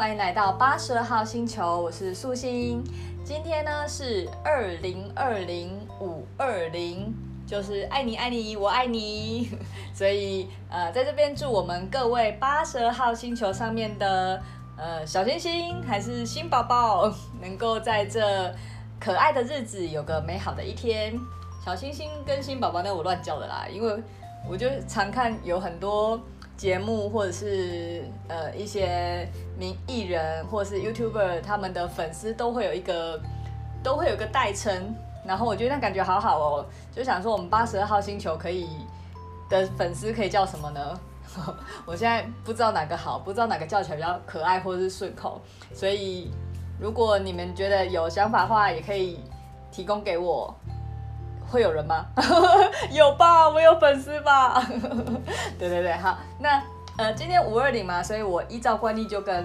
欢迎来到八十二号星球，我是素心。今天呢是二零二零五二零，就是爱你爱你我爱你，所以呃在这边祝我们各位八十二号星球上面的呃小星星还是新宝宝，能够在这可爱的日子有个美好的一天。小星星跟新宝宝那我乱叫的啦，因为我就常看有很多。节目或者是呃一些名艺人或者是 YouTuber，他们的粉丝都会有一个都会有个代称，然后我觉得那感觉好好哦，就想说我们八十二号星球可以的粉丝可以叫什么呢？我现在不知道哪个好，不知道哪个叫起来比较可爱或者是顺口，所以如果你们觉得有想法的话，也可以提供给我。会有人吗？有吧，我有粉丝吧。对对对，好，那呃，今天五二零嘛，所以我依照惯例就跟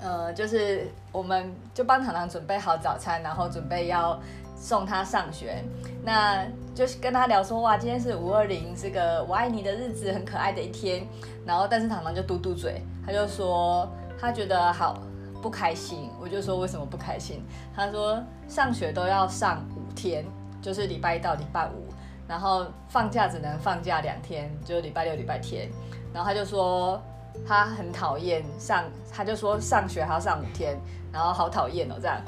呃，就是我们就帮糖糖准备好早餐，然后准备要送他上学。那就是跟他聊说，哇，今天是五二零，是个我爱你的日子，很可爱的一天。然后，但是糖糖就嘟嘟嘴，他就说他觉得好不开心。我就说为什么不开心？他说上学都要上五天。就是礼拜一到礼拜五，然后放假只能放假两天，就是礼拜六、礼拜天。然后他就说他很讨厌上，他就说上学还要上五天，然后好讨厌哦这样。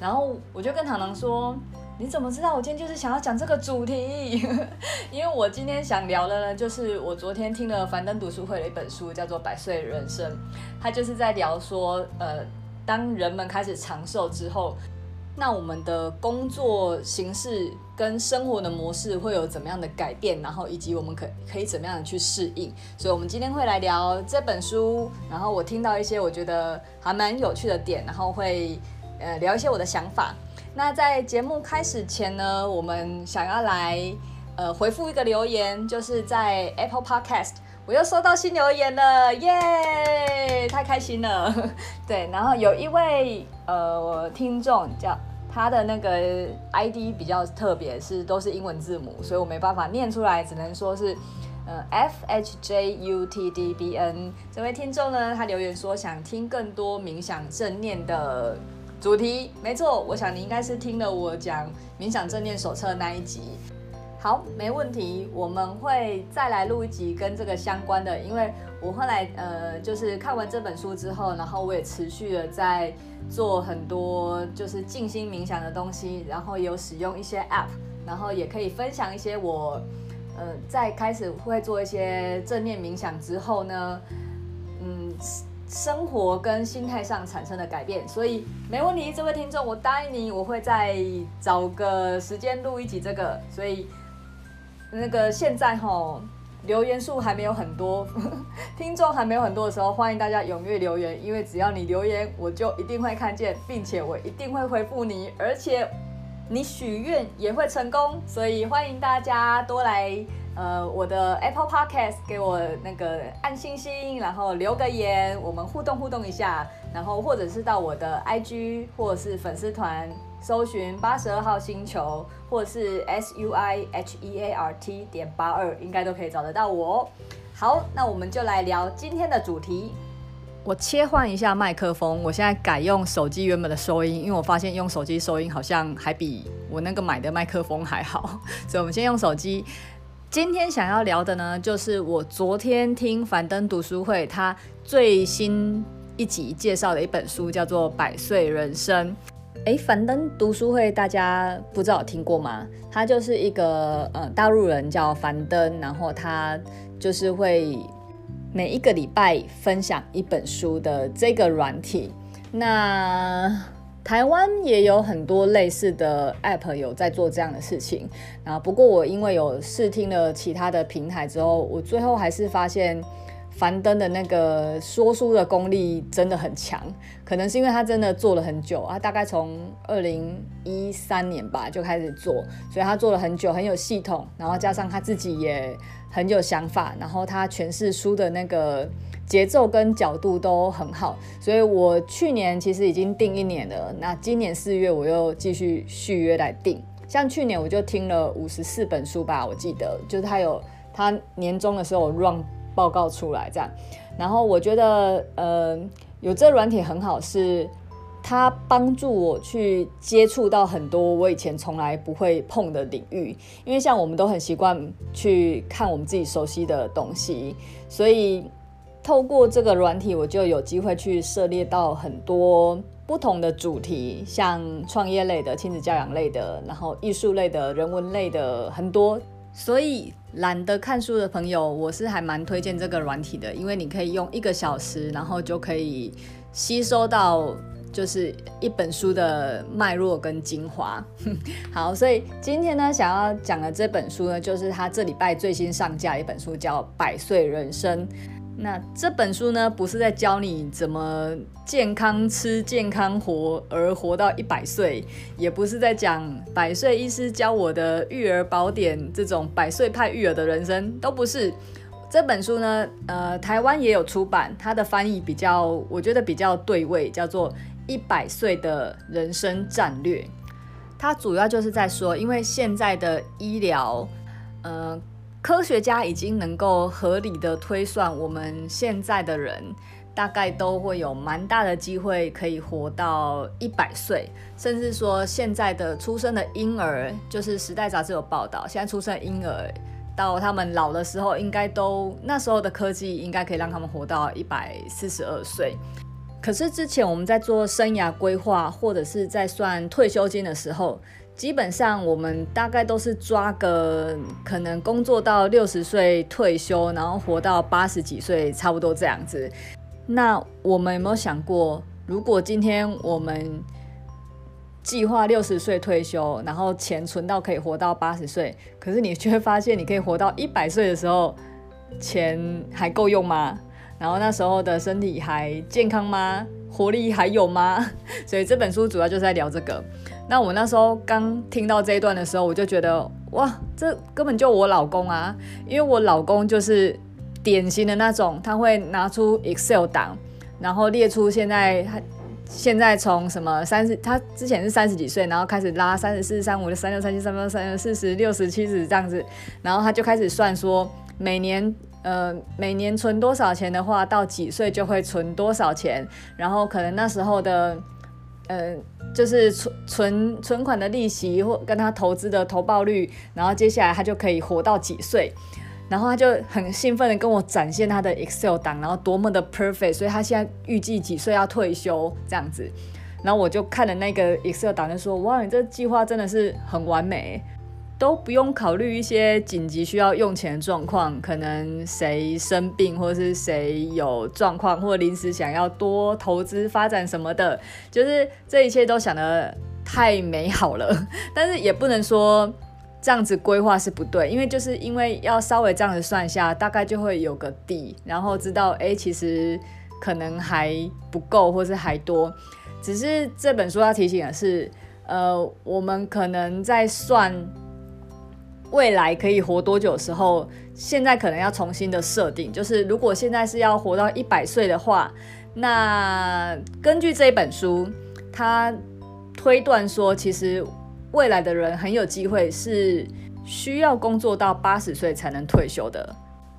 然后我就跟糖糖说，你怎么知道我今天就是想要讲这个主题？因为我今天想聊的呢，就是我昨天听了樊登读书会的一本书，叫做《百岁人生》，他就是在聊说，呃，当人们开始长寿之后。那我们的工作形式跟生活的模式会有怎么样的改变？然后以及我们可可以怎么样的去适应？所以，我们今天会来聊这本书。然后我听到一些我觉得还蛮有趣的点，然后会呃聊一些我的想法。那在节目开始前呢，我们想要来呃回复一个留言，就是在 Apple Podcast。我又收到新留言了，耶、太开心了。对，然后有一位呃听众叫他的那个 ID 比较特别，是都是英文字母，所以我没办法念出来，只能说是呃 F H J U T D B N 这位听众呢，他留言说想听更多冥想正念的主题。没错，我想你应该是听了我讲冥想正念手册那一集。好，没问题，我们会再来录一集跟这个相关的，因为我后来呃，就是看完这本书之后，然后我也持续的在做很多就是静心冥想的东西，然后有使用一些 App，然后也可以分享一些我呃在开始会做一些正念冥想之后呢，嗯，生活跟心态上产生的改变，所以没问题，这位听众，我答应你，我会再找个时间录一集这个，所以。那个现在齁，留言数还没有很多，听众还没有很多的时候，欢迎大家踊跃留言，因为只要你留言，我就一定会看见，并且我一定会回复你，而且你许愿也会成功，所以欢迎大家多来呃我的 Apple Podcast 给我那个按星星，然后留个言，我们互动互动一下，然后或者是到我的 IG 或者是粉丝团。搜寻八十二号星球，或是 S U I H E A R T 点八二，应该都可以找得到我。好，那我们就来聊今天的主题。我切换一下麦克风，我现在改用手机原本的收音，因为我发现用手机收音好像还比我那个买的麦克风还好，所以我们先用手机。今天想要聊的呢，就是我昨天听樊登读书会他最新一集介绍的一本书，叫做《百岁人生》。哎，樊登读书会大家不知道有听过吗？他就是一个呃大陆人叫樊登，然后他就是会每一个礼拜分享一本书的这个软体。那台湾也有很多类似的 App 有在做这样的事情。然后不过我因为有试听了其他的平台之后，我最后还是发现。樊登的那个说书的功力真的很强，可能是因为他真的做了很久，他大概从二零一三年吧就开始做，所以他做了很久，很有系统，然后加上他自己也很有想法，然后他诠释书的那个节奏跟角度都很好，所以我去年其实已经订一年了，那今年四月我又继续续约来订，像去年我就听了五十四本书吧，我记得就是他有他年终的时候 run。报告出来这样，然后我觉得，呃，有这软体很好是。它帮助我去接触到很多我以前从来不会碰的领域，因为像我们都很习惯去看我们自己熟悉的东西，所以透过这个软体，我就有机会去涉猎到很多不同的主题，像创业类的、亲子教养类的，然后艺术类的、人文类的很多。所以懒得看书的朋友，我是还蛮推荐这个软体的，因为你可以用一个小时，然后就可以吸收到。就是一本书的脉络跟精华。好，所以今天呢，想要讲的这本书呢，就是他这礼拜最新上架的一本书，叫《百岁人生》。那这本书呢，不是在教你怎么健康吃、健康活而活到一百岁，也不是在讲百岁医师教我的育儿宝典这种百岁派育儿的人生，都不是。这本书呢，呃，台湾也有出版，它的翻译比较，我觉得比较对位，叫做。一百岁的人生战略，它主要就是在说，因为现在的医疗，呃，科学家已经能够合理的推算，我们现在的人大概都会有蛮大的机会可以活到一百岁，甚至说现在的出生的婴儿，就是《时代》杂志有报道，现在出生婴儿到他们老的时候，应该都那时候的科技应该可以让他们活到一百四十二岁。可是之前我们在做生涯规划，或者是在算退休金的时候，基本上我们大概都是抓个可能工作到六十岁退休，然后活到八十几岁，差不多这样子。那我们有没有想过，如果今天我们计划六十岁退休，然后钱存到可以活到八十岁，可是你却发现，你可以活到一百岁的时候，钱还够用吗？然后那时候的身体还健康吗？活力还有吗？所以这本书主要就是在聊这个。那我那时候刚听到这一段的时候，我就觉得哇，这根本就我老公啊！因为我老公就是典型的那种，他会拿出 Excel 档，然后列出现在他现在从什么三十，他之前是三十几岁，然后开始拉三十四、三五、三六、三七、三八、三九、四十、六十、七十这样子，然后他就开始算说每年。呃，每年存多少钱的话，到几岁就会存多少钱，然后可能那时候的，呃，就是存存存款的利息或跟他投资的投报率，然后接下来他就可以活到几岁，然后他就很兴奋的跟我展现他的 Excel 档，然后多么的 perfect，所以他现在预计几岁要退休。这样子，然后我就看了那个 Excel 档，就说哇，你这计划真的是很完美。都不用考虑一些紧急需要用钱的状况，可能谁生病，或是谁有状况，或临时想要多投资发展什么的，就是这一切都想得太美好了。但是也不能说这样子规划是不对，因为就是因为要稍微这样子算一下，大概就会有个底，然后知道哎，其实可能还不够，或是还多。只是这本书要提醒的是，呃，我们可能在算。未来可以活多久时候，现在可能要重新的设定，就是如果现在是要活到一百岁的话，那根据这一本书，他推断说，其实未来的人很有机会是需要工作到八十岁才能退休的，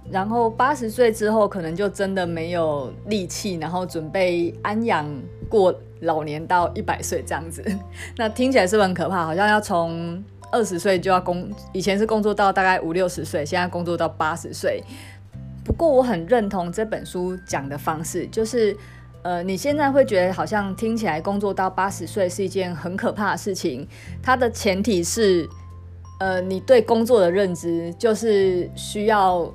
然后八十岁之后可能就真的没有力气，然后准备安养过老年到一百岁这样子，那听起来是不是很可怕？好像要从二十岁就要工，以前是工作到大概五六十岁，现在工作到八十岁。不过我很认同这本书讲的方式，就是，呃，你现在会觉得好像听起来工作到八十岁是一件很可怕的事情，它的前提是，呃，你对工作的认知就是需要。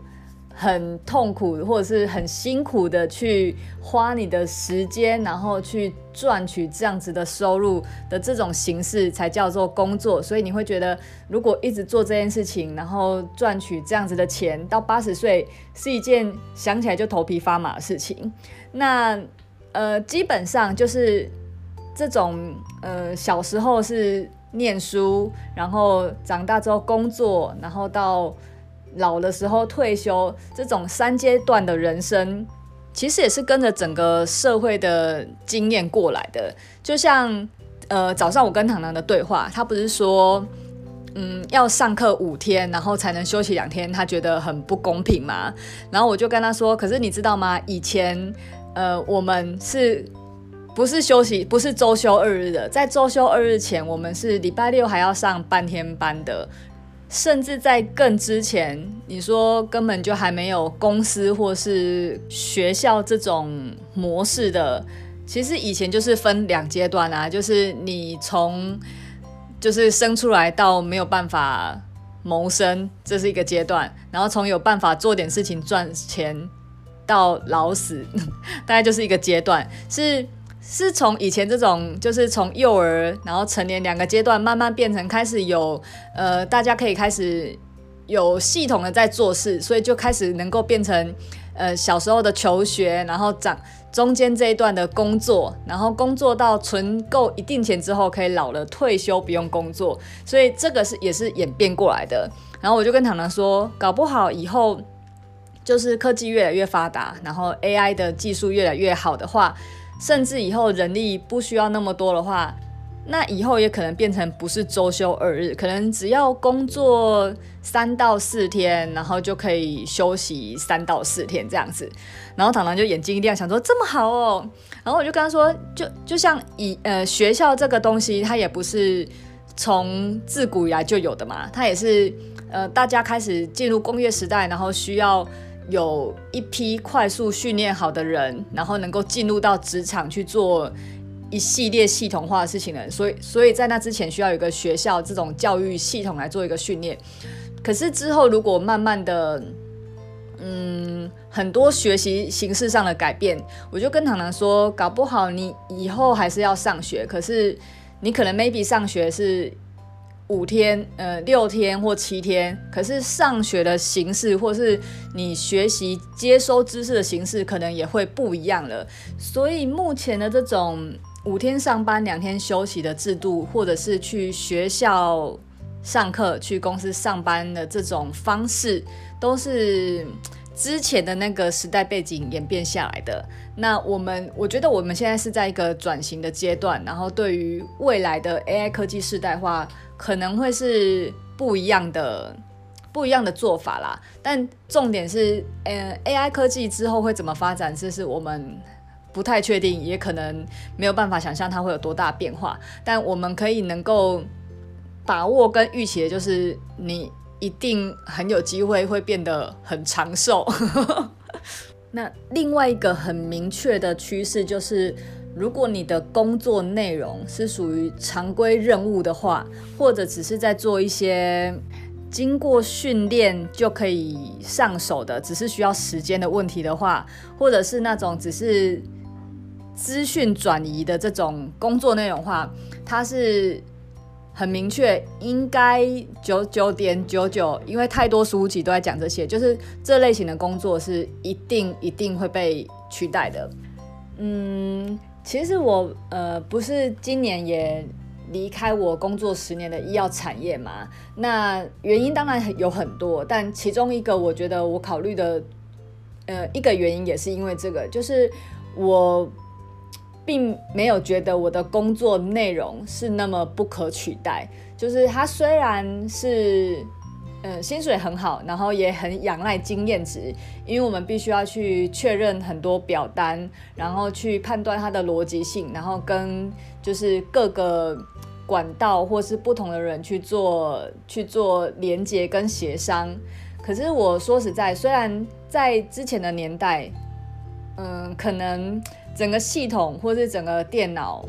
很痛苦或者是很辛苦的去花你的时间，然后去赚取这样子的收入的这种形式才叫做工作。所以你会觉得，如果一直做这件事情，然后赚取这样子的钱，到八十岁是一件想起来就头皮发麻的事情。那呃，基本上就是这种呃，小时候是念书，然后长大之后工作，然后到。老的时候退休，这种三阶段的人生，其实也是跟着整个社会的经验过来的。就像呃早上我跟糖糖的对话，他不是说，嗯，要上课五天，然后才能休息两天，他觉得很不公平嘛。然后我就跟他说，可是你知道吗？以前呃，我们是不是休息？不是周休二日的，在周休二日前，我们是礼拜六还要上半天班的。甚至在更之前，你说根本就还没有公司或是学校这种模式的，其实以前就是分两阶段啊，就是你从就是生出来到没有办法谋生，这是一个阶段，然后从有办法做点事情赚钱到老死，大概就是一个阶段，是。是从以前这种，就是从幼儿，然后成年两个阶段，慢慢变成开始有，呃，大家可以开始有系统的在做事，所以就开始能够变成，呃，小时候的求学，然后长中间这一段的工作，然后工作到存够一定钱之后，可以老了退休不用工作，所以这个是也是演变过来的。然后我就跟糖糖说，搞不好以后就是科技越来越发达，然后 AI 的技术越来越好的话。甚至以后人力不需要那么多的话，那以后也可能变成不是周休二日，可能只要工作三到四天，然后就可以休息三到四天这样子。然后糖糖就眼睛一亮，想说这么好哦。然后我就跟他说，就就像以呃学校这个东西，它也不是从自古以来就有的嘛，它也是呃大家开始进入工业时代，然后需要。有一批快速训练好的人，然后能够进入到职场去做一系列系统化的事情的人，所以，所以在那之前需要有一个学校这种教育系统来做一个训练。可是之后如果慢慢的，嗯，很多学习形式上的改变，我就跟糖糖说，搞不好你以后还是要上学，可是你可能 maybe 上学是。五天，呃，六天或七天，可是上学的形式，或是你学习接收知识的形式，可能也会不一样了。所以目前的这种五天上班、两天休息的制度，或者是去学校上课、去公司上班的这种方式，都是之前的那个时代背景演变下来的。那我们，我觉得我们现在是在一个转型的阶段，然后对于未来的 AI 科技世代化。可能会是不一样的、不一样的做法啦，但重点是，呃，AI 科技之后会怎么发展，这是我们不太确定，也可能没有办法想象它会有多大变化。但我们可以能够把握跟预期的就是，你一定很有机会会变得很长寿。那另外一个很明确的趋势就是。如果你的工作内容是属于常规任务的话，或者只是在做一些经过训练就可以上手的，只是需要时间的问题的话，或者是那种只是资讯转移的这种工作内容的话，它是很明确，应该九九点九九，因为太多书籍都在讲这些，就是这类型的工作是一定一定会被取代的，嗯。其实我呃不是今年也离开我工作十年的医药产业嘛，那原因当然有很多，但其中一个我觉得我考虑的呃一个原因也是因为这个，就是我并没有觉得我的工作内容是那么不可取代，就是它虽然是。嗯，薪水很好，然后也很仰赖经验值，因为我们必须要去确认很多表单，然后去判断它的逻辑性，然后跟就是各个管道或是不同的人去做去做连接跟协商。可是我说实在，虽然在之前的年代，嗯，可能整个系统或是整个电脑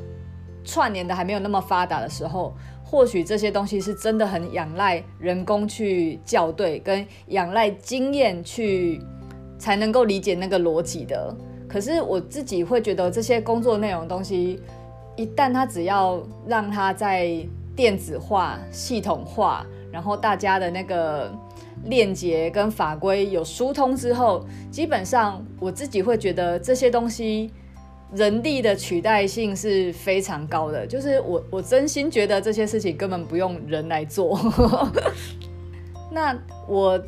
串联的还没有那么发达的时候。或许这些东西是真的很仰赖人工去校对，跟仰赖经验去才能够理解那个逻辑的。可是我自己会觉得，这些工作内容东西，一旦它只要让它在电子化、系统化，然后大家的那个链接跟法规有疏通之后，基本上我自己会觉得这些东西。人力的取代性是非常高的，就是我我真心觉得这些事情根本不用人来做。那我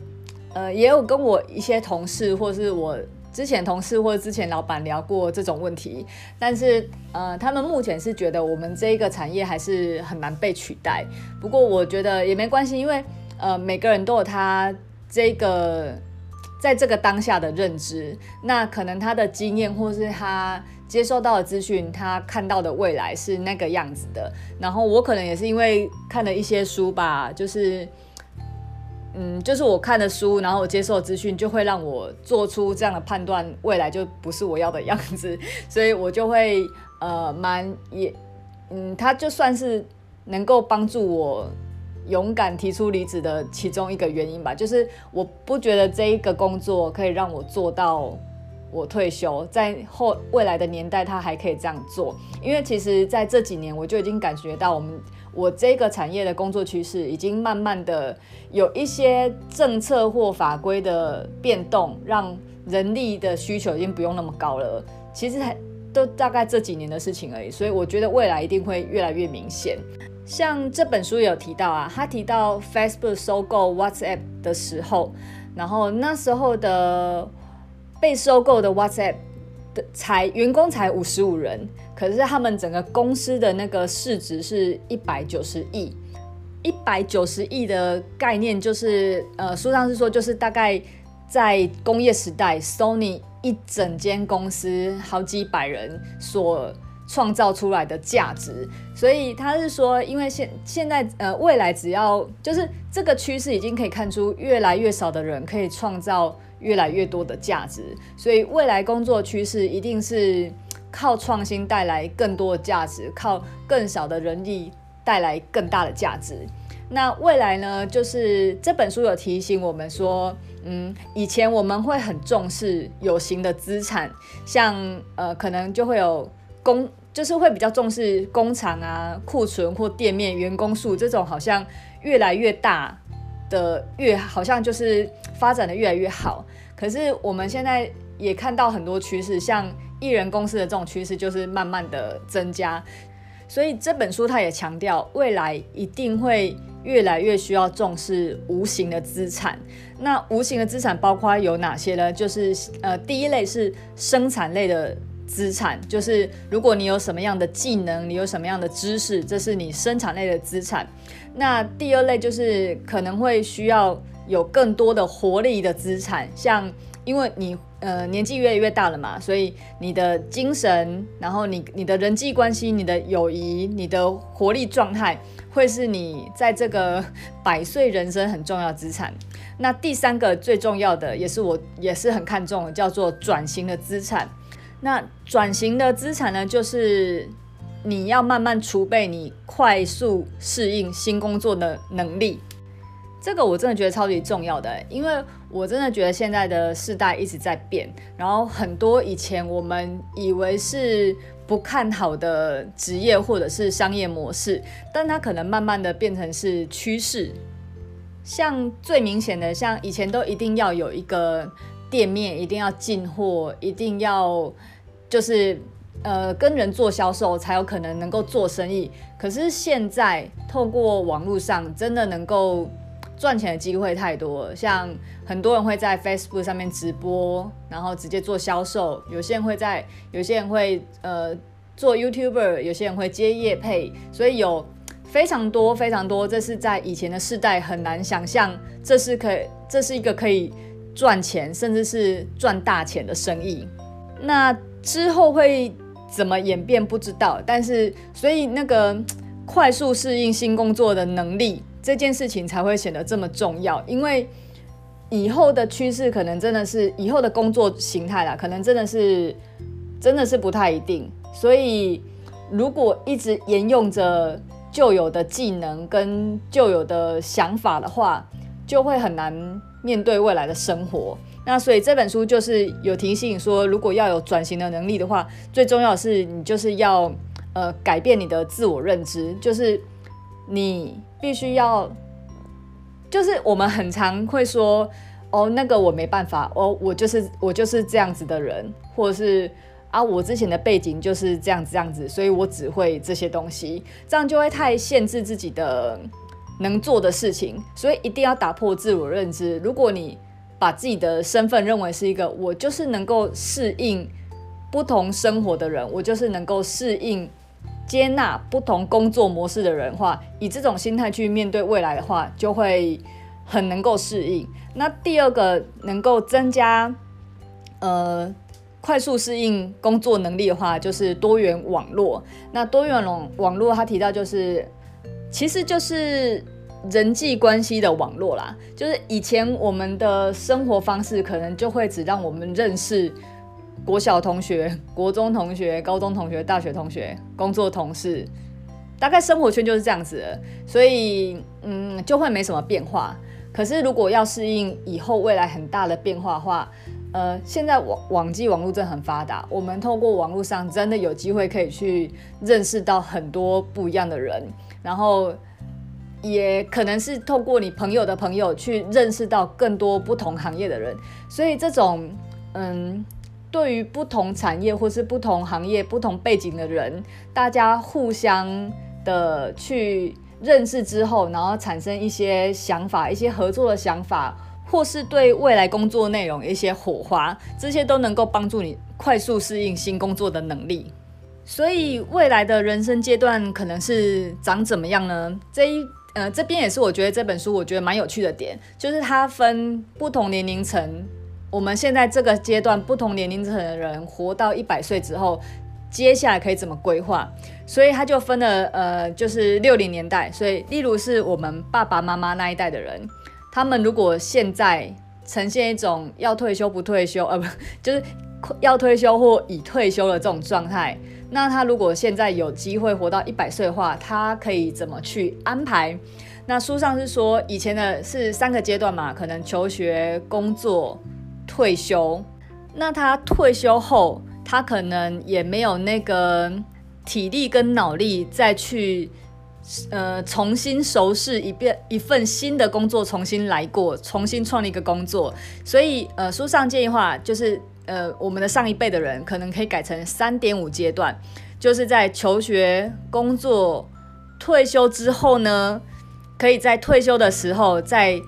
呃也有跟我一些同事，或是我之前同事或者之前老板聊过这种问题，但是呃他们目前是觉得我们这一个产业还是很难被取代。不过我觉得也没关系，因为呃每个人都有他这个在这个当下的认知，那可能他的经验或是他接收到的资讯，他看到的未来是那个样子的。然后我可能也是因为看了一些书吧，就是，嗯，就是我看的书，然后我接受的资讯，就会让我做出这样的判断，未来就不是我要的样子，所以我就会呃蛮也，嗯，他就算是能够帮助我。勇敢提出离职的其中一个原因吧，就是我不觉得这一个工作可以让我做到我退休，在后未来的年代，他还可以这样做。因为其实在这几年，我就已经感觉到我们我这个产业的工作趋势已经慢慢的有一些政策或法规的变动，让人力的需求已经不用那么高了。其实还都大概这几年的事情而已，所以我觉得未来一定会越来越明显。像这本书有提到啊，他提到 Facebook 收购 WhatsApp 的时候，然后那时候的被收购的 WhatsApp 的才员工才五十五人，可是他们整个公司的那个市值是一百九十亿，一百九十亿的概念就是，呃，书上是说就是大概在工业时代，Sony 一整间公司好几百人所。创造出来的价值，所以他是说，因为现现在呃未来只要就是这个趋势已经可以看出，越来越少的人可以创造越来越多的价值，所以未来工作趋势一定是靠创新带来更多的价值，靠更少的人力带来更大的价值。那未来呢，就是这本书有提醒我们说，嗯，以前我们会很重视有形的资产，像呃可能就会有。工就是会比较重视工厂啊、库存或店面、员工数这种，好像越来越大的越好像就是发展的越来越好。可是我们现在也看到很多趋势，像艺人公司的这种趋势就是慢慢的增加。所以这本书它也强调，未来一定会越来越需要重视无形的资产。那无形的资产包括有哪些呢？就是呃，第一类是生产类的。资产就是，如果你有什么样的技能，你有什么样的知识，这是你生产类的资产。那第二类就是可能会需要有更多的活力的资产，像因为你呃年纪越来越大了嘛，所以你的精神，然后你你的人际关系、你的友谊、你的活力状态，会是你在这个百岁人生很重要资产。那第三个最重要的，也是我也是很看重的，叫做转型的资产。那转型的资产呢，就是你要慢慢储备你快速适应新工作的能力。这个我真的觉得超级重要的，因为我真的觉得现在的世代一直在变，然后很多以前我们以为是不看好的职业或者是商业模式，但它可能慢慢的变成是趋势。像最明显的，像以前都一定要有一个店面，一定要进货，一定要。就是呃跟人做销售才有可能能够做生意，可是现在透过网络上真的能够赚钱的机会太多了，像很多人会在 Facebook 上面直播，然后直接做销售，有些人会在，有些人会呃做 YouTuber，有些人会接业配，所以有非常多非常多，这是在以前的世代很难想象，这是可以，这是一个可以赚钱甚至是赚大钱的生意，那。之后会怎么演变不知道，但是所以那个 快速适应新工作的能力这件事情才会显得这么重要，因为以后的趋势可能真的是以后的工作形态啦，可能真的是真的是不太一定，所以如果一直沿用着旧有的技能跟旧有的想法的话，就会很难面对未来的生活。那所以这本书就是有提醒说，如果要有转型的能力的话，最重要的是你就是要呃改变你的自我认知，就是你必须要，就是我们很常会说哦，那个我没办法，哦，我就是我就是这样子的人，或者是啊我之前的背景就是这样子这样子，所以我只会这些东西，这样就会太限制自己的能做的事情，所以一定要打破自我认知。如果你把自己的身份认为是一个，我就是能够适应不同生活的人，我就是能够适应接纳不同工作模式的人话，以这种心态去面对未来的话，就会很能够适应。那第二个能够增加呃快速适应工作能力的话，就是多元网络。那多元网网络，他提到就是其实就是人际关系的网络啦。就是以前我们的生活方式可能就会只让我们认识国小同学、国中同学、高中同学、大学同学、工作同事。大概生活圈就是这样子的，所以嗯，就会没什么变化。可是如果要适应以后未来很大的变化的话，呃，现在网网际网络真的很发达，我们透过网络上真的有机会可以去认识到很多不一样的人，然后也可能是透过你朋友的朋友去认识到更多不同行业的人。所以这种嗯。对于不同产业或是不同行业、不同背景的人，大家互相的去认识之后，然后产生一些想法、一些合作的想法，或是对未来工作内容一些火花，这些都能够帮助你快速适应新工作的能力。所以未来的人生阶段可能是长怎么样呢？这一呃这边也是我觉得这本书我觉得蛮有趣的点，就是它分不同年龄层。我们现在这个阶段，不同年龄层的人活到一百岁之后，接下来可以怎么规划？所以他就分了，呃，就是六零年代。所以，例如是我们爸爸妈妈那一代的人，他们如果现在呈现一种要退休不退休，呃，不，就是要退休或已退休的这种状态，那他如果现在有机会活到一百岁的话，他可以怎么去安排？那书上是说，以前的是三个阶段嘛，可能求学、工作。退休，那他退休后，他可能也没有那个体力跟脑力再去，呃，重新熟视一遍一份新的工作，重新来过，重新创立一个工作。所以，呃，书上建议话，就是，呃，我们的上一辈的人可能可以改成三点五阶段，就是在求学、工作、退休之后呢，可以在退休的时候再。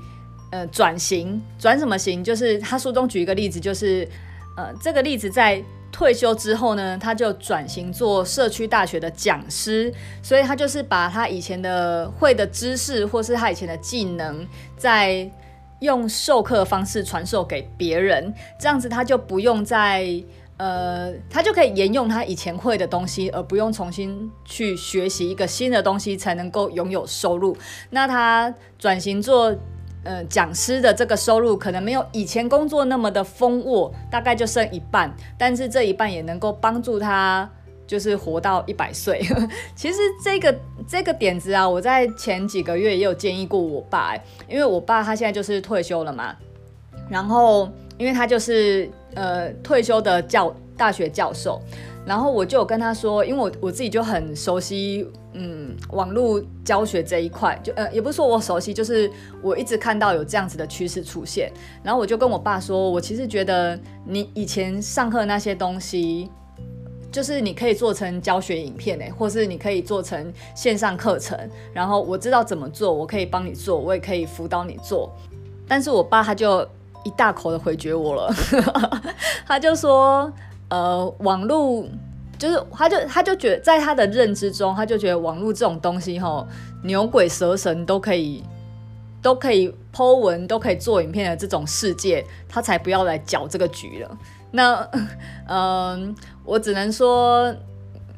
呃，转型转什么型？就是他书中举一个例子，就是呃，这个例子在退休之后呢，他就转型做社区大学的讲师，所以他就是把他以前的会的知识，或是他以前的技能，在用授课方式传授给别人，这样子他就不用再呃，他就可以沿用他以前会的东西，而不用重新去学习一个新的东西才能够拥有收入。那他转型做。呃，讲师的这个收入可能没有以前工作那么的丰沃，大概就剩一半，但是这一半也能够帮助他，就是活到一百岁。其实这个这个点子啊，我在前几个月也有建议过我爸，因为我爸他现在就是退休了嘛，然后因为他就是呃退休的教大学教授。然后我就跟他说，因为我我自己就很熟悉，嗯，网络教学这一块，就呃，也不是说我熟悉，就是我一直看到有这样子的趋势出现。然后我就跟我爸说，我其实觉得你以前上课那些东西，就是你可以做成教学影片诶，或是你可以做成线上课程。然后我知道怎么做，我可以帮你做，我也可以辅导你做。但是我爸他就一大口的回绝我了，他就说。呃，网络就是，他就他就觉得，在他的认知中，他就觉得网络这种东西，吼，牛鬼蛇神都可以，都可以 po 文，都可以做影片的这种世界，他才不要来搅这个局了。那，嗯、我只能说，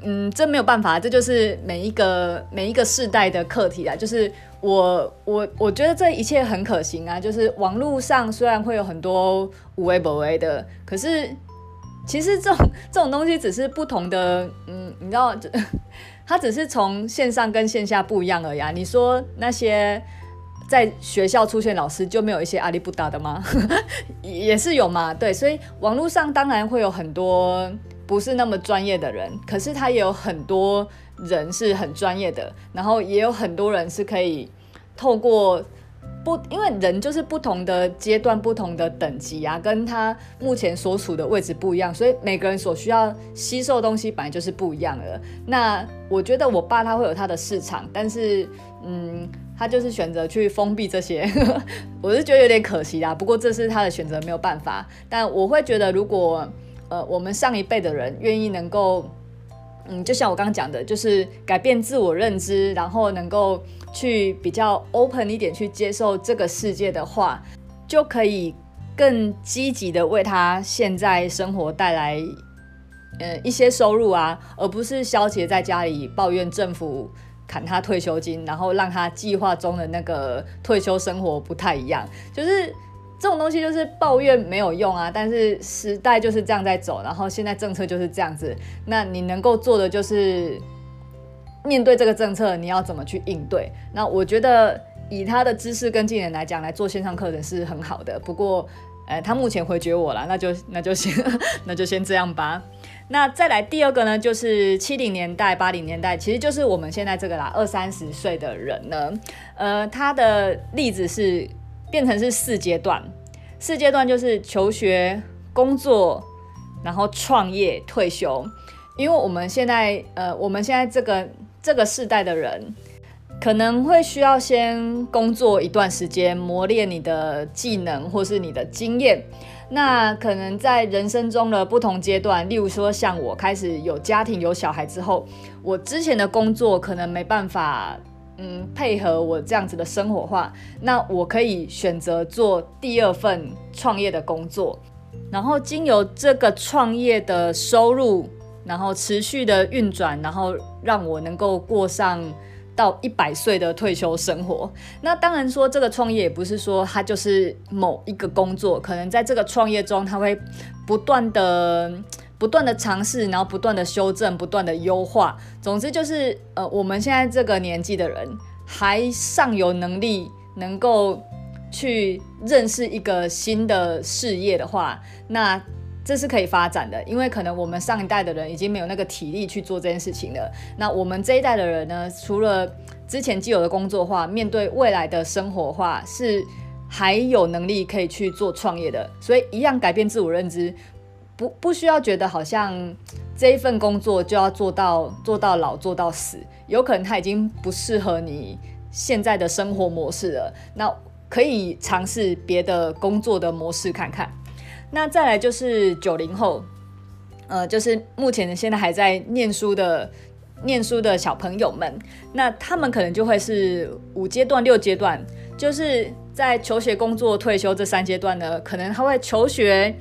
嗯，这没有办法，这就是每一个每一个世代的课题啊。就是我我我觉得这一切很可行啊。就是网络上虽然会有很多有的没的的，可是。其实这种这种东西只是不同的，嗯，你知道，它只是从线上跟线下不一样而已啊。你说那些在学校出现老师就没有一些阿里不达的吗？也是有嘛，对。所以网络上当然会有很多不是那么专业的人，可是他也有很多人是很专业的，然后也有很多人是可以透过。不，因为人就是不同的阶段、不同的等级啊，跟他目前所处的位置不一样，所以每个人所需要吸收的东西本来就是不一样的。那我觉得我爸他会有他的市场，但是嗯，他就是选择去封闭这些，我是觉得有点可惜啦。不过这是他的选择，没有办法。但我会觉得，如果呃我们上一辈的人愿意能够嗯，就像我刚刚讲的，就是改变自我认知，然后能够去比较 open 一点去接受这个世界的话，就可以更积极的为他现在生活带来呃一些收入啊，而不是消极在家里抱怨政府砍他退休金，然后让他计划中的那个退休生活不太一样，就是。这种东西就是抱怨没有用啊，但是时代就是这样在走，然后现在政策就是这样子，那你能够做的就是面对这个政策，你要怎么去应对？那我觉得以他的知识跟技能来讲，来做线上课程是很好的。不过，呃，他目前回绝我了，那就那就先那就先这样吧。那再来第二个呢，就是七零年代、八零年代，其实就是我们现在这个啦，二三十岁的人呢，呃，他的例子是。变成是四阶段，四阶段就是求学、工作，然后创业、退休。因为我们现在，呃，我们现在这个这个世代的人，可能会需要先工作一段时间，磨练你的技能或是你的经验。那可能在人生中的不同阶段，例如说像我开始有家庭、有小孩之后，我之前的工作可能没办法。嗯，配合我这样子的生活化，那我可以选择做第二份创业的工作，然后经由这个创业的收入，然后持续的运转，然后让我能够过上到一百岁的退休生活。那当然说这个创业也不是说它就是某一个工作，可能在这个创业中，它会不断的。不断的尝试，然后不断的修正，不断的优化。总之就是，呃，我们现在这个年纪的人还尚有能力能够去认识一个新的事业的话，那这是可以发展的。因为可能我们上一代的人已经没有那个体力去做这件事情了。那我们这一代的人呢，除了之前既有的工作话，面对未来的生活话，是还有能力可以去做创业的。所以一样改变自我认知。不不需要觉得好像这一份工作就要做到做到老做到死，有可能他已经不适合你现在的生活模式了。那可以尝试别的工作的模式看看。那再来就是九零后，呃，就是目前现在还在念书的念书的小朋友们，那他们可能就会是五阶段六阶段，就是在求学、工作、退休这三阶段呢，可能他会求学。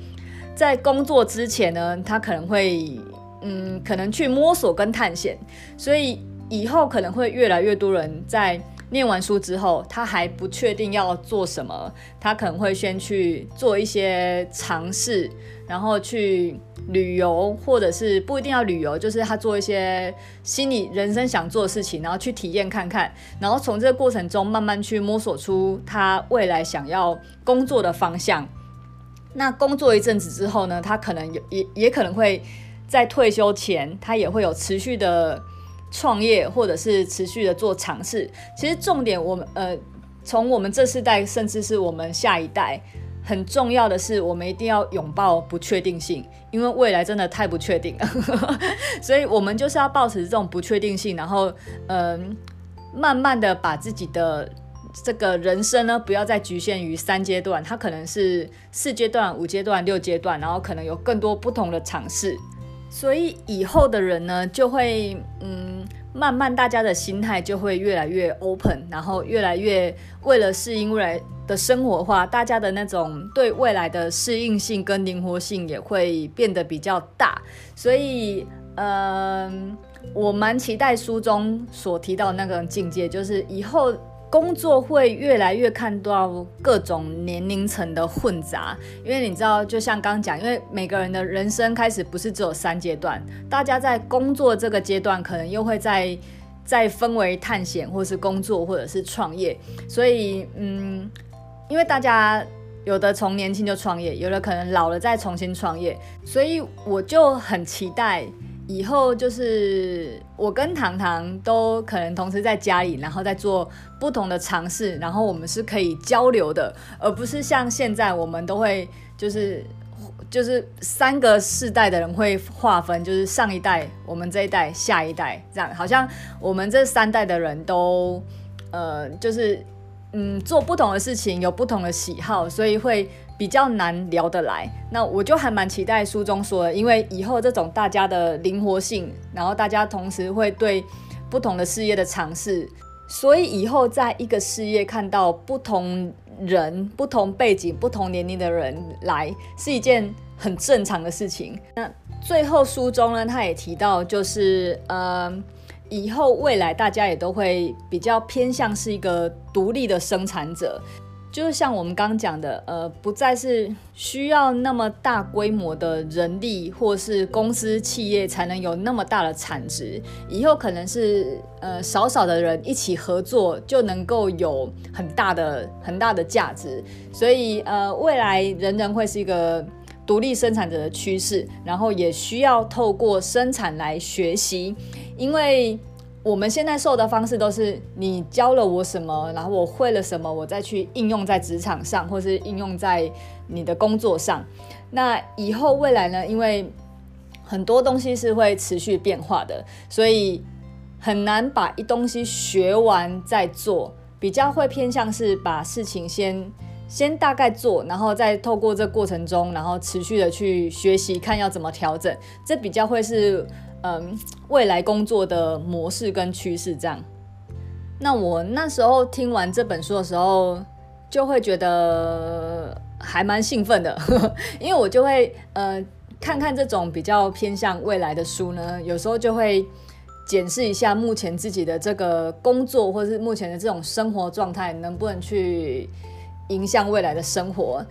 在工作之前呢，他可能会，嗯，可能去摸索跟探险，所以以后可能会越来越多人在念完书之后，他还不确定要做什么，他可能会先去做一些尝试，然后去旅游，或者是不一定要旅游，就是他做一些心里人生想做的事情，然后去体验看看，然后从这个过程中慢慢去摸索出他未来想要工作的方向。那工作一阵子之后呢，他可能也也可能会在退休前，他也会有持续的创业，或者是持续的做尝试。其实重点，我们呃，从我们这世代，甚至是我们下一代，很重要的是，我们一定要拥抱不确定性，因为未来真的太不确定了，所以我们就是要保持这种不确定性，然后嗯、慢慢的把自己的。这个人生呢，不要再局限于三阶段，它可能是四阶段、五阶段、六阶段，然后可能有更多不同的尝试。所以以后的人呢，就会嗯，慢慢大家的心态就会越来越 open，然后越来越为了适应未来的生活化，大家的那种对未来的适应性跟灵活性也会变得比较大。所以，嗯，我蛮期待书中所提到那个境界，就是以后。工作会越来越看到各种年龄层的混杂，因为你知道，就像刚刚讲，因为每个人的人生开始不是只有三阶段，大家在工作这个阶段，可能又会再再分为探险，或是工作，或者是创业。所以，嗯，因为大家有的从年轻就创业，有的可能老了再重新创业，所以我就很期待。以后就是我跟糖糖都可能同时在家里，然后在做不同的尝试，然后我们是可以交流的，而不是像现在我们都会就是就是三个世代的人会划分，就是上一代、我们这一代、下一代这样，好像我们这三代的人都呃就是嗯做不同的事情，有不同的喜好，所以会比较难聊得来。那我就还蛮期待书中说的，因为以后这种大家的灵活性，然后大家同时会对不同的事业的尝试，所以以后在一个事业看到不同人、不同背景、不同年龄的人来，是一件很正常的事情。那最后书中呢，他也提到，就是呃，以后未来大家也都会比较偏向是一个独立的生产者。就是像我们刚刚讲的，呃，不再是需要那么大规模的人力，或是公司企业才能有那么大的产值。以后可能是呃少少的人一起合作，就能够有很大的很大的价值。所以呃，未来人人会是一个独立生产者的趋势，然后也需要透过生产来学习，因为。我们现在受的方式都是你教了我什么，然后我会了什么，我再去应用在职场上，或是应用在你的工作上。那以后未来呢？因为很多东西是会持续变化的，所以很难把一东西学完再做，比较会偏向是把事情先先大概做，然后再透过这过程中，然后持续的去学习，看要怎么调整。这比较会是。嗯，未来工作的模式跟趋势这样。那我那时候听完这本书的时候，就会觉得还蛮兴奋的，因为我就会呃看看这种比较偏向未来的书呢，有时候就会检视一下目前自己的这个工作或是目前的这种生活状态，能不能去影响未来的生活。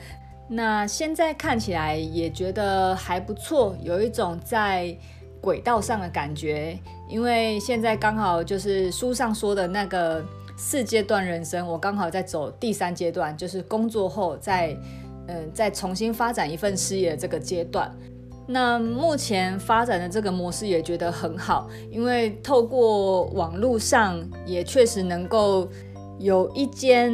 那现在看起来也觉得还不错，有一种在。轨道上的感觉，因为现在刚好就是书上说的那个四阶段人生，我刚好在走第三阶段，就是工作后再嗯再重新发展一份事业这个阶段。那目前发展的这个模式也觉得很好，因为透过网络上也确实能够有一间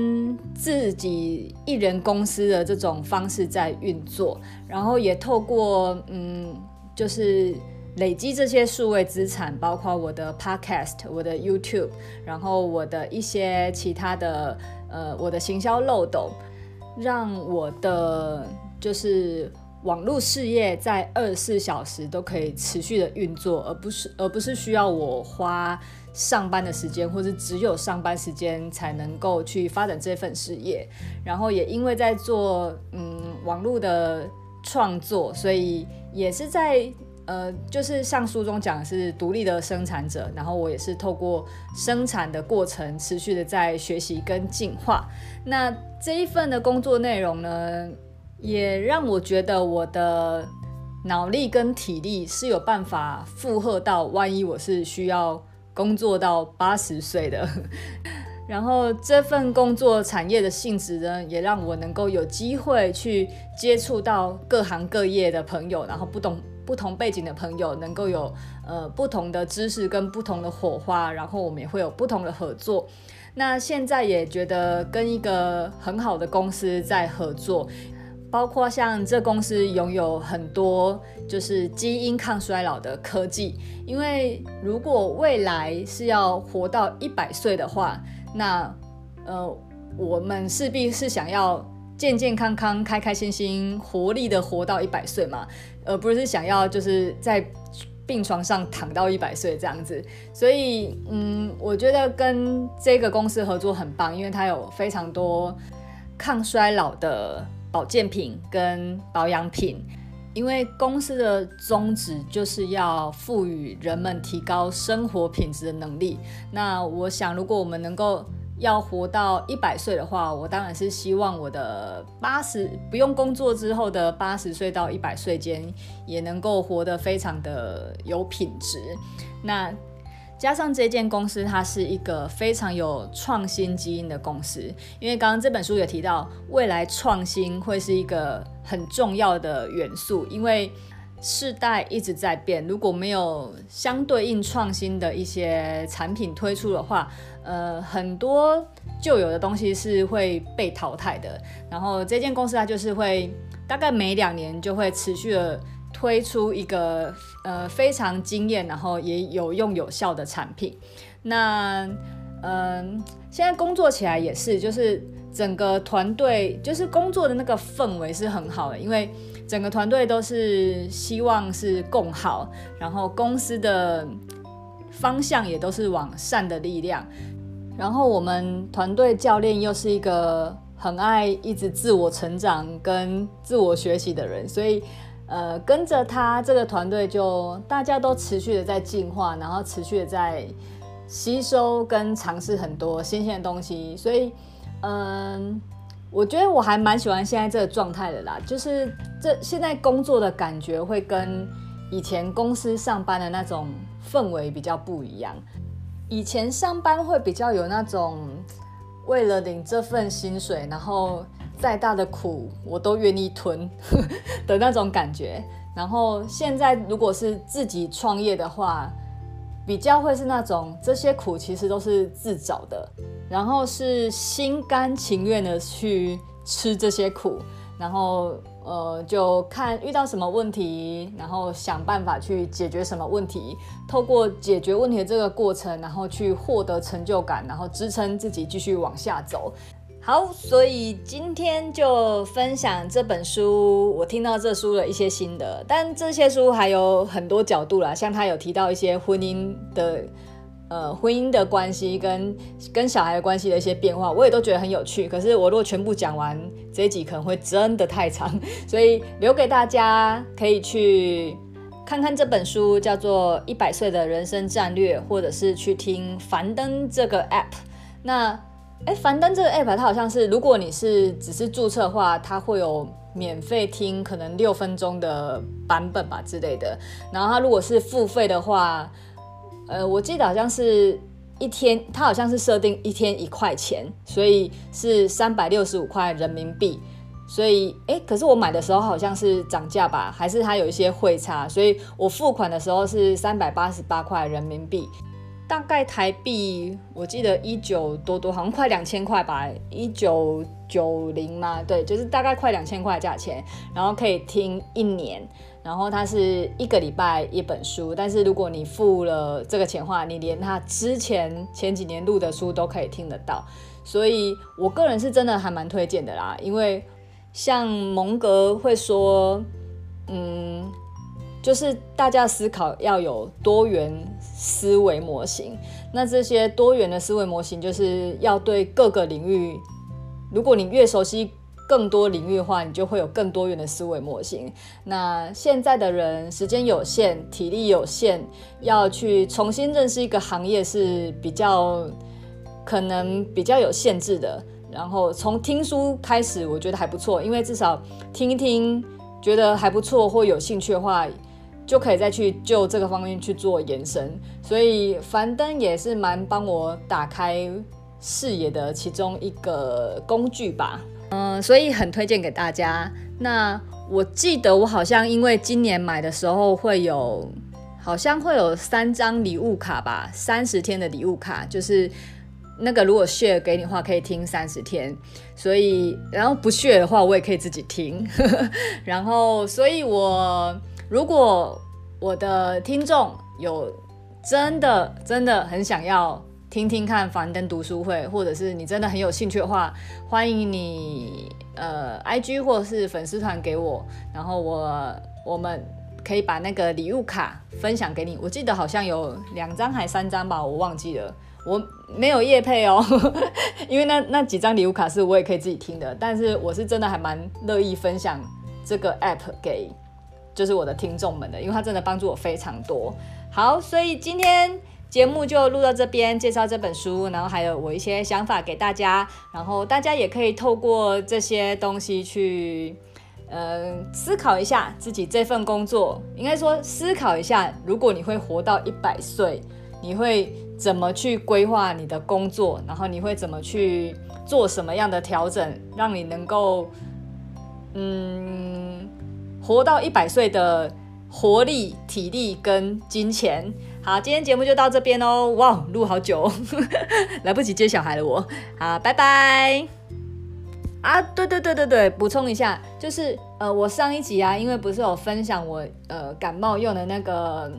自己一人公司的这种方式在运作，然后也透过嗯就是。累积这些数位资产，包括我的 Podcast、我的 YouTube，然后我的一些其他的呃，我的行销漏斗，让我的就是网络事业在二十四小时都可以持续的运作，而不是而不是需要我花上班的时间，或是只有上班时间才能够去发展这份事业。然后也因为在做嗯网络的创作，所以也是在。呃，就是像书中讲的是独立的生产者，然后我也是透过生产的过程，持续的在学习跟进化。那这一份的工作内容呢，也让我觉得我的脑力跟体力是有办法负荷到，万一我是需要工作到八十岁的。然后这份工作产业的性质呢，也让我能够有机会去接触到各行各业的朋友，然后不懂。不同背景的朋友能够有呃不同的知识跟不同的火花，然后我们也会有不同的合作。那现在也觉得跟一个很好的公司在合作，包括像这公司拥有很多就是基因抗衰老的科技。因为如果未来是要活到一百岁的话，那呃我们势必是想要健健康康、开开心心、活力的活到一百岁嘛。而不是想要就是在病床上躺到一百岁这样子，所以嗯，我觉得跟这个公司合作很棒，因为它有非常多抗衰老的保健品跟保养品。因为公司的宗旨就是要赋予人们提高生活品质的能力。那我想，如果我们能够要活到一百岁的话，我当然是希望我的八十不用工作之后的八十岁到一百岁间，也能够活得非常的有品质。那加上这间公司，它是一个非常有创新基因的公司，因为刚刚这本书也提到，未来创新会是一个很重要的元素，因为世代一直在变，如果没有相对应创新的一些产品推出的话，呃，很多旧有的东西是会被淘汰的。然后这间公司它就是会大概每两年就会持续的推出一个呃非常惊艳，然后也有用有效的产品。那嗯、现在工作起来也是，就是整个团队就是工作的那个氛围是很好的，因为整个团队都是希望是共好，然后公司的方向也都是往善的力量。然后我们团队教练又是一个很爱一直自我成长跟自我学习的人，所以呃跟着他这个团队就大家都持续的在进化，然后持续的在吸收跟尝试很多新鲜的东西，所以嗯，我觉得我还蛮喜欢现在这个状态的啦，就是这现在工作的感觉会跟以前公司上班的那种氛围比较不一样。以前上班会比较有那种为了领这份薪水，然后再大的苦我都愿意吞 的那种感觉。然后现在如果是自己创业的话，比较会是那种这些苦其实都是自找的，然后是心甘情愿的去吃这些苦，然后。呃，就看遇到什么问题，然后想办法去解决什么问题。透过解决问题的这个过程，然后去获得成就感，然后支撑自己继续往下走。好，所以今天就分享这本书，我听到这书的一些心得。但这些书还有很多角度啦，像他有提到一些婚姻的。呃，婚姻的关系跟跟小孩关系的一些变化，我也都觉得很有趣。可是我如果全部讲完这一集，可能会真的太长，所以留给大家可以去看看这本书，叫做《一百岁的人生战略》，或者是去听樊登这个 app。那，哎，樊登这个 app，它好像是如果你是只是注册的话，它会有免费听可能六分钟的版本吧之类的。然后它如果是付费的话，呃，我记得好像是一天，它好像是设定一天一块钱，所以是三百六十五块人民币。所以，哎，可是我买的时候好像是涨价吧，还是它有一些汇差，所以我付款的时候是三百八十八块人民币，大概台币我记得一九多多，好像快两千块吧，一九九零嘛，对，就是大概快两千块价钱，然后可以听一年。然后它是一个礼拜一本书，但是如果你付了这个钱的话，你连他之前前几年录的书都可以听得到，所以我个人是真的还蛮推荐的啦。因为像蒙格会说，嗯，就是大家思考要有多元思维模型，那这些多元的思维模型就是要对各个领域，如果你越熟悉。更多领域的话，你就会有更多元的思维模型。那现在的人时间有限，体力有限，要去重新认识一个行业是比较可能比较有限制的。然后从听书开始，我觉得还不错，因为至少听一听，觉得还不错或有兴趣的话，就可以再去就这个方面去做延伸。所以樊登也是蛮帮我打开视野的其中一个工具吧。嗯，所以很推荐给大家。那我记得我好像因为今年买的时候会有，好像会有三张礼物卡吧，三十天的礼物卡，就是那个如果 share 给你的话，可以听三十天。所以，然后不 share 的话，我也可以自己听。然后，所以我如果我的听众有真的真的很想要。听听看樊登读书会，或者是你真的很有兴趣的话，欢迎你呃，IG 或者是粉丝团给我，然后我我们可以把那个礼物卡分享给你。我记得好像有两张还三张吧，我忘记了，我没有业配哦，因为那那几张礼物卡是我也可以自己听的，但是我是真的还蛮乐意分享这个 app 给就是我的听众们的，因为它真的帮助我非常多。好，所以今天。节目就录到这边，介绍这本书，然后还有我一些想法给大家，然后大家也可以透过这些东西去，呃，思考一下自己这份工作，应该说思考一下，如果你会活到一百岁，你会怎么去规划你的工作，然后你会怎么去做什么样的调整，让你能够，嗯，活到一百岁的活力、体力跟金钱。好，今天节目就到这边哦。哇，录好久，来不及接小孩了我。好，拜拜。啊，对对对对对，补充一下，就是呃，我上一集啊，因为不是有分享我呃感冒用的那个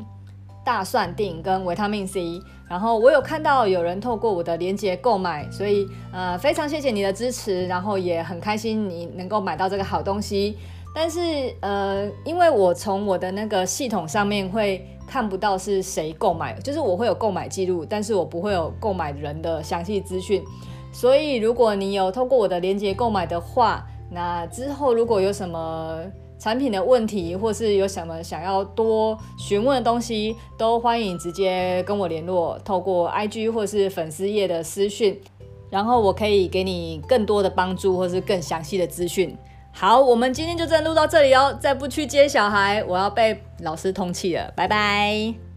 大蒜錠跟维他命 C。然后我有看到有人透过我的链接购买，所以呃非常谢谢你的支持，然后也很开心你能够买到这个好东西。但是呃，因为我从我的那个系统上面会看不到是谁购买，就是我会有购买记录，但是我不会有购买人的详细资讯。所以如果你有透过我的链接购买的话，那之后如果有什么产品的问题，或是有什么想要多询问的东西，都欢迎直接跟我联络，透过 IG 或是粉丝页的私讯，然后我可以给你更多的帮助，或是更详细的资讯。好，我们今天就真的录到这里哦，再不去接小孩，我要被老师通气了，拜拜。